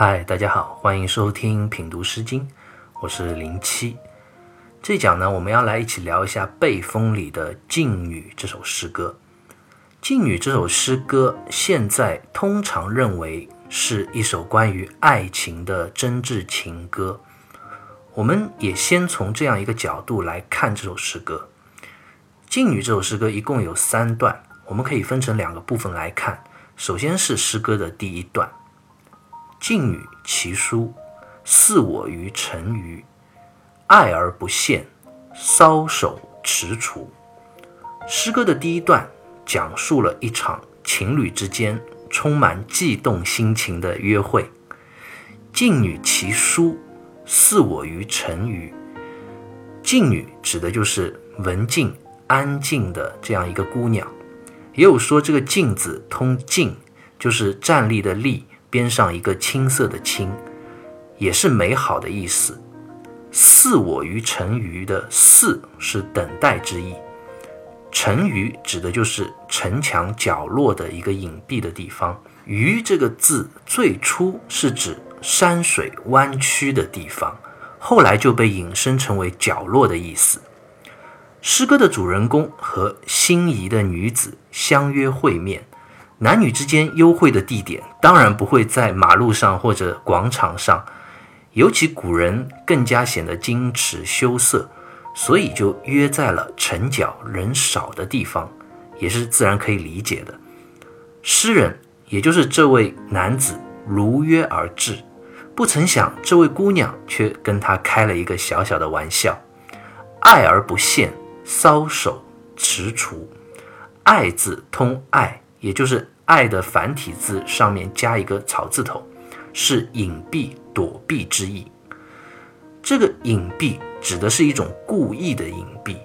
嗨，大家好，欢迎收听品读诗经，我是零七。这讲呢，我们要来一起聊一下《背风》里的《静女》这首诗歌。《静女》这首诗歌现在通常认为是一首关于爱情的真挚情歌。我们也先从这样一个角度来看这首诗歌。《静女》这首诗歌一共有三段，我们可以分成两个部分来看。首先是诗歌的第一段。静女其姝，似我于沉鱼，爱而不现，搔首踟蹰。诗歌的第一段讲述了一场情侣之间充满悸动心情的约会。静女其姝，似我于沉鱼。静女指的就是文静、安静的这样一个姑娘。也有说这个静字通静，就是站立的立。边上一个青色的青，也是美好的意思。似我于沉鱼的似是等待之意，沉鱼指的就是城墙角落的一个隐蔽的地方。鱼这个字最初是指山水弯曲的地方，后来就被引申成为角落的意思。诗歌的主人公和心仪的女子相约会面。男女之间幽会的地点当然不会在马路上或者广场上，尤其古人更加显得矜持羞涩，所以就约在了城角人少的地方，也是自然可以理解的。诗人也就是这位男子如约而至，不曾想这位姑娘却跟他开了一个小小的玩笑，爱而不现，搔首踟蹰。爱字通爱。也就是“爱”的繁体字上面加一个草字头，是隐蔽、躲避之意。这个隐蔽指的是一种故意的隐蔽，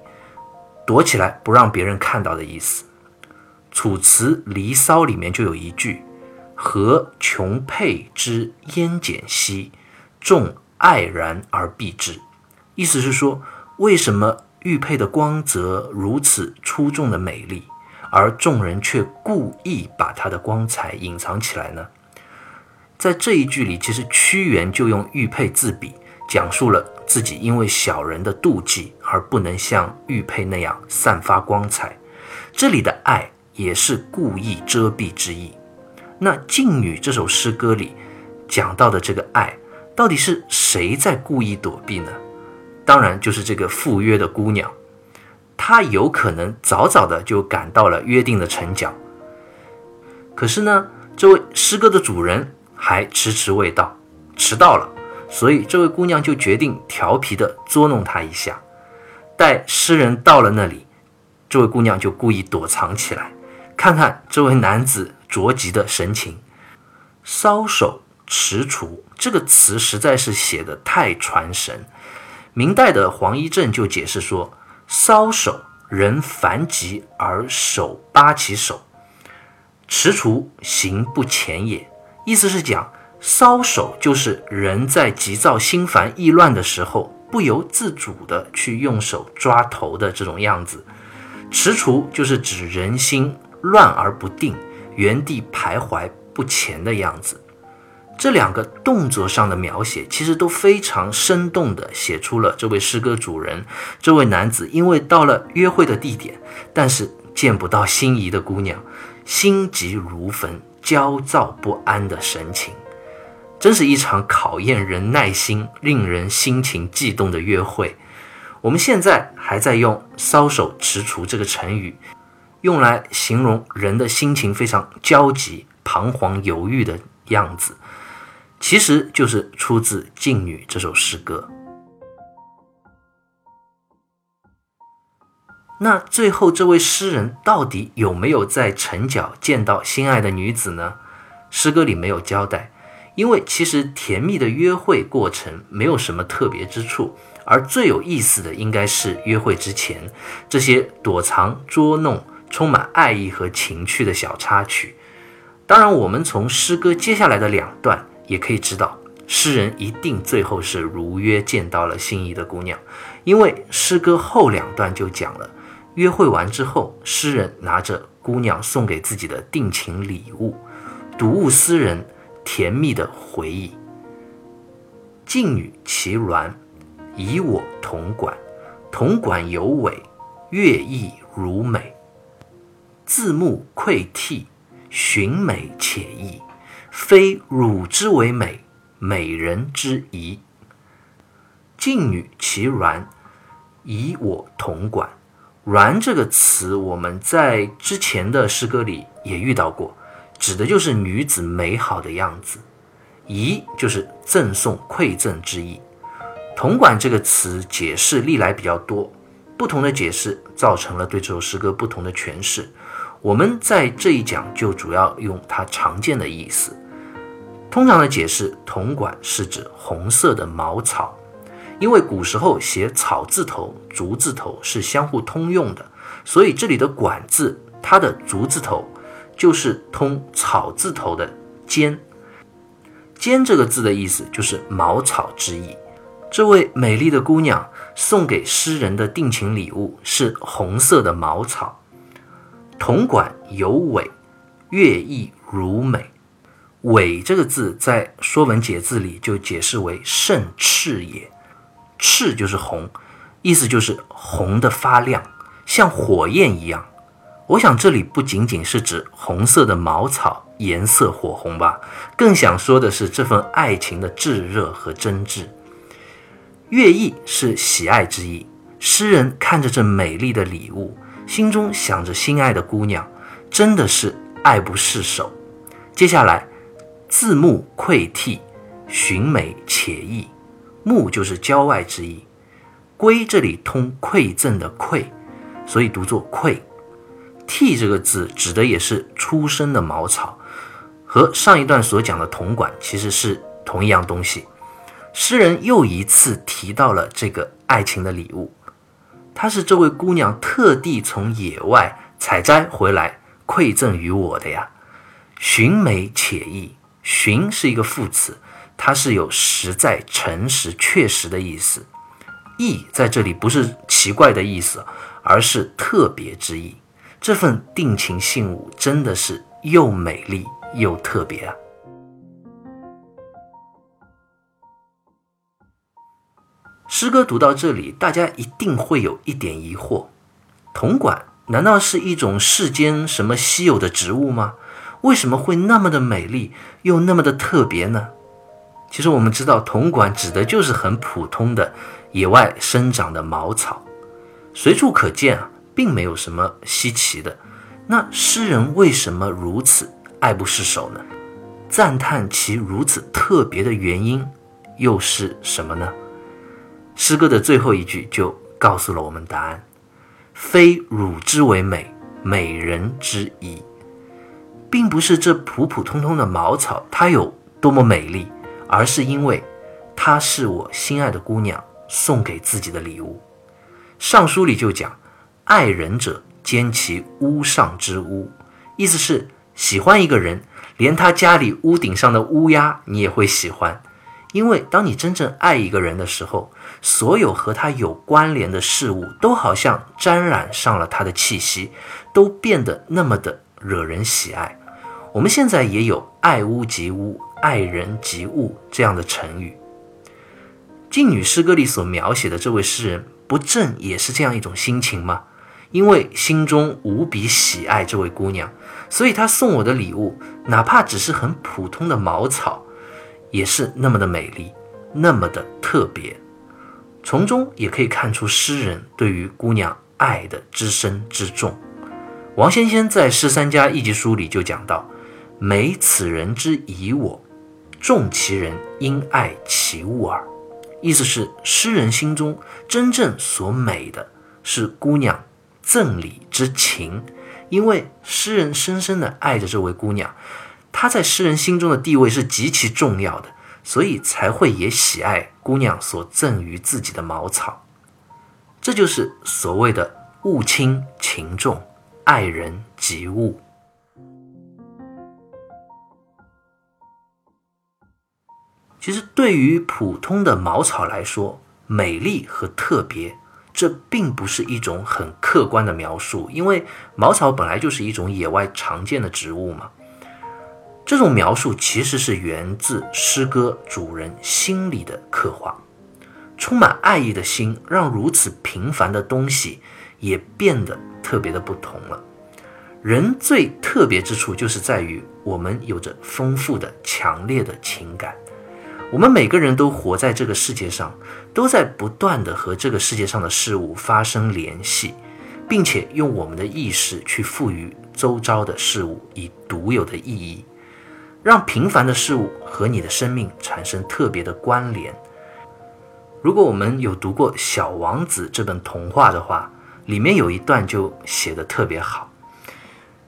躲起来不让别人看到的意思。《楚辞·离骚》里面就有一句：“何穷佩之烟简兮，众爱然而避之。”意思是说，为什么玉佩的光泽如此出众的美丽？而众人却故意把他的光彩隐藏起来呢？在这一句里，其实屈原就用玉佩自比，讲述了自己因为小人的妒忌而不能像玉佩那样散发光彩。这里的爱也是故意遮蔽之意。那《静女》这首诗歌里讲到的这个爱，到底是谁在故意躲避呢？当然就是这个赴约的姑娘。他有可能早早的就赶到了约定的城角，可是呢，这位诗歌的主人还迟迟未到，迟到了，所以这位姑娘就决定调皮的捉弄他一下。待诗人到了那里，这位姑娘就故意躲藏起来，看看这位男子着急的神情。搔首踟蹰这个词实在是写的太传神。明代的黄一正就解释说。搔首，人烦急而手扒其手，踟蹰行不前也。意思是讲，搔首就是人在急躁、心烦意乱的时候，不由自主的去用手抓头的这种样子。踟蹰就是指人心乱而不定，原地徘徊不前的样子。这两个动作上的描写，其实都非常生动地写出了这位诗歌主人，这位男子因为到了约会的地点，但是见不到心仪的姑娘，心急如焚、焦躁不安的神情，真是一场考验人耐心、令人心情悸动的约会。我们现在还在用“搔首踟蹰”这个成语，用来形容人的心情非常焦急、彷徨、犹豫的样子。其实就是出自《静女》这首诗歌。那最后这位诗人到底有没有在城角见到心爱的女子呢？诗歌里没有交代，因为其实甜蜜的约会过程没有什么特别之处，而最有意思的应该是约会之前这些躲藏、捉弄、充满爱意和情趣的小插曲。当然，我们从诗歌接下来的两段。也可以知道，诗人一定最后是如约见到了心仪的姑娘，因为诗歌后两段就讲了，约会完之后，诗人拿着姑娘送给自己的定情礼物，睹物思人，甜蜜的回忆静女其鸾，以我同管。同管有尾，乐意如美。字目窥涕，寻美且异。非汝之为美，美人之宜。静女其鸾，以我同管。鸾这个词，我们在之前的诗歌里也遇到过，指的就是女子美好的样子。仪就是赠送、馈赠之意。铜管这个词解释历来比较多，不同的解释造成了对这首诗歌不同的诠释。我们在这一讲就主要用它常见的意思。通常的解释，铜管是指红色的茅草，因为古时候写草字头、竹字头是相互通用的，所以这里的管字，它的竹字头就是通草字头的尖。尖这个字的意思就是茅草之意。这位美丽的姑娘送给诗人的定情礼物是红色的茅草。铜管有尾，乐意如美。尾这个字在《说文解字》里就解释为胜赤也。赤就是红，意思就是红的发亮，像火焰一样。我想这里不仅仅是指红色的茅草颜色火红吧，更想说的是这份爱情的炙热和真挚。乐意是喜爱之意，诗人看着这美丽的礼物，心中想着心爱的姑娘，真的是爱不释手。接下来，字目窥涕，寻美且异。目就是郊外之意，归这里通馈赠的馈，所以读作馈。替这个字指的也是出生的茅草，和上一段所讲的铜管其实是同一样东西。诗人又一次提到了这个爱情的礼物，它是这位姑娘特地从野外采摘回来馈赠于我的呀。寻美且异，寻是一个副词，它是有实在、诚实、确实的意思。异在这里不是奇怪的意思，而是特别之意。这份定情信物真的是又美丽又特别啊！诗歌读到这里，大家一定会有一点疑惑：铜管难道是一种世间什么稀有的植物吗？为什么会那么的美丽又那么的特别呢？其实我们知道，铜管指的就是很普通的野外生长的茅草，随处可见啊。并没有什么稀奇的，那诗人为什么如此爱不释手呢？赞叹其如此特别的原因又是什么呢？诗歌的最后一句就告诉了我们答案：非汝之为美，美人之宜，并不是这普普通通的茅草它有多么美丽，而是因为它是我心爱的姑娘送给自己的礼物。尚书里就讲。爱人者，兼其屋上之屋，意思是喜欢一个人，连他家里屋顶上的乌鸦你也会喜欢，因为当你真正爱一个人的时候，所有和他有关联的事物都好像沾染上了他的气息，都变得那么的惹人喜爱。我们现在也有“爱屋及乌，爱人及物”这样的成语。静女诗歌里所描写的这位诗人，不正也是这样一种心情吗？因为心中无比喜爱这位姑娘，所以他送我的礼物，哪怕只是很普通的茅草，也是那么的美丽，那么的特别。从中也可以看出诗人对于姑娘爱的之深之重。王先先在《诗三家一集书》里就讲到：“美此人之以我，重其人因爱其物耳。”意思是诗人心中真正所美的是姑娘。赠礼之情，因为诗人深深的爱着这位姑娘，她在诗人心中的地位是极其重要的，所以才会也喜爱姑娘所赠予自己的茅草。这就是所谓的物轻情重，爱人及物。其实，对于普通的茅草来说，美丽和特别。这并不是一种很客观的描述，因为茅草本来就是一种野外常见的植物嘛。这种描述其实是源自诗歌主人心理的刻画，充满爱意的心，让如此平凡的东西也变得特别的不同了。人最特别之处，就是在于我们有着丰富的、强烈的情感。我们每个人都活在这个世界上，都在不断的和这个世界上的事物发生联系，并且用我们的意识去赋予周遭的事物以独有的意义，让平凡的事物和你的生命产生特别的关联。如果我们有读过《小王子》这本童话的话，里面有一段就写得特别好。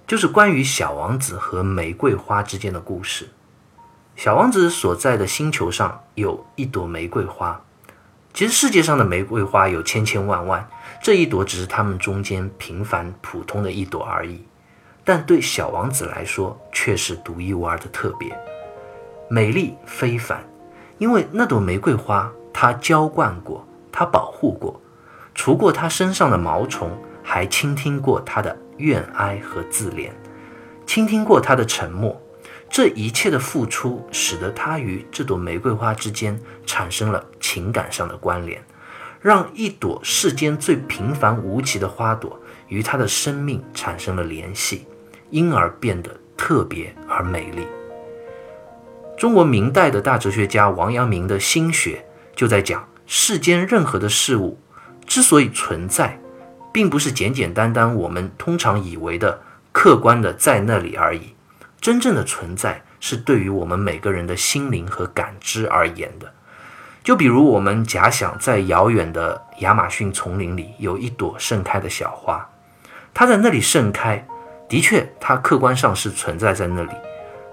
就是关于小王子和玫瑰花之间的故事。小王子所在的星球上有一朵玫瑰花，其实世界上的玫瑰花有千千万万，这一朵只是他们中间平凡普通的一朵而已。但对小王子来说，却是独一无二的特别，美丽非凡。因为那朵玫瑰花，他浇灌过，他保护过，除过他身上的毛虫，还倾听过他的。怨哀和自怜，倾听过他的沉默，这一切的付出，使得他与这朵玫瑰花之间产生了情感上的关联，让一朵世间最平凡无奇的花朵与他的生命产生了联系，因而变得特别而美丽。中国明代的大哲学家王阳明的心学就在讲，世间任何的事物之所以存在。并不是简简单单我们通常以为的客观的在那里而已，真正的存在是对于我们每个人的心灵和感知而言的。就比如我们假想在遥远的亚马逊丛林里有一朵盛开的小花，它在那里盛开，的确它客观上是存在在那里，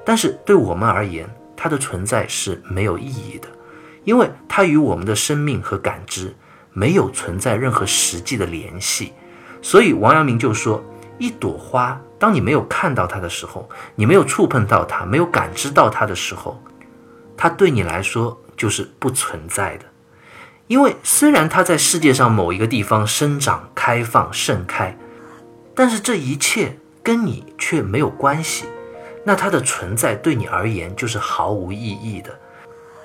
但是对我们而言，它的存在是没有意义的，因为它与我们的生命和感知。没有存在任何实际的联系，所以王阳明就说：一朵花，当你没有看到它的时候，你没有触碰到它，没有感知到它的时候，它对你来说就是不存在的。因为虽然它在世界上某一个地方生长、开放、盛开，但是这一切跟你却没有关系，那它的存在对你而言就是毫无意义的。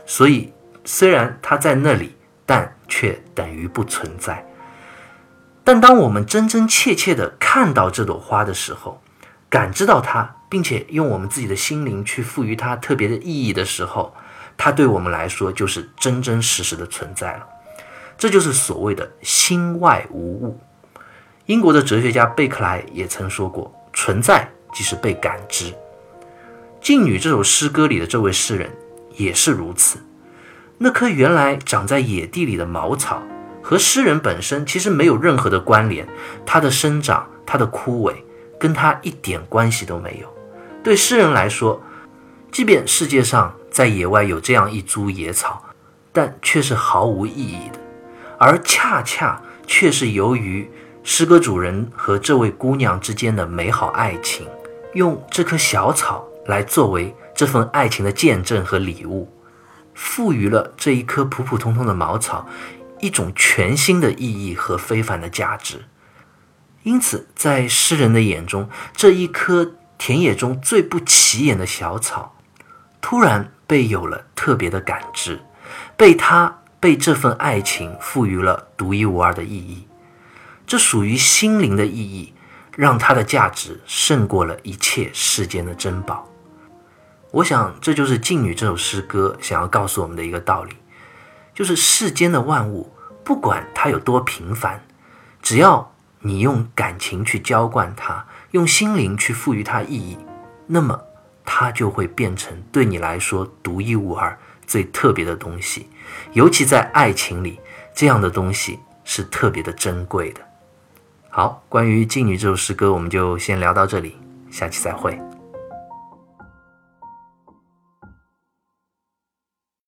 所以，虽然它在那里。但却等于不存在。但当我们真真切切地看到这朵花的时候，感知到它，并且用我们自己的心灵去赋予它特别的意义的时候，它对我们来说就是真真实实的存在了。这就是所谓的心外无物。英国的哲学家贝克莱也曾说过：“存在即是被感知。”《静女》这首诗歌里的这位诗人也是如此。那棵原来长在野地里的茅草，和诗人本身其实没有任何的关联。它的生长，它的枯萎，跟他一点关系都没有。对诗人来说，即便世界上在野外有这样一株野草，但却是毫无意义的。而恰恰却是由于诗歌主人和这位姑娘之间的美好爱情，用这棵小草来作为这份爱情的见证和礼物。赋予了这一棵普普通通的茅草一种全新的意义和非凡的价值，因此，在诗人的眼中，这一棵田野中最不起眼的小草，突然被有了特别的感知，被他被这份爱情赋予了独一无二的意义。这属于心灵的意义，让它的价值胜过了一切世间的珍宝。我想，这就是《静女》这首诗歌想要告诉我们的一个道理，就是世间的万物，不管它有多平凡，只要你用感情去浇灌它，用心灵去赋予它意义，那么它就会变成对你来说独一无二、最特别的东西。尤其在爱情里，这样的东西是特别的珍贵的。好，关于《静女》这首诗歌，我们就先聊到这里，下期再会。